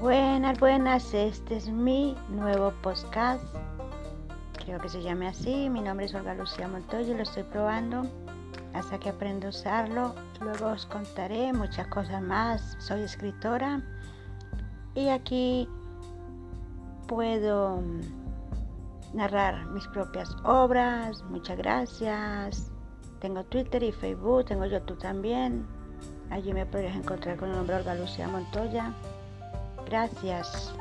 Buenas, buenas, este es mi nuevo podcast. Creo que se llame así. Mi nombre es Olga Lucía Montoya y lo estoy probando hasta que aprenda a usarlo. Luego os contaré muchas cosas más. Soy escritora y aquí puedo narrar mis propias obras. Muchas gracias. Tengo Twitter y Facebook, tengo YouTube también. Allí me podrías encontrar con el nombre Olga Lucía Montoya. Gracias.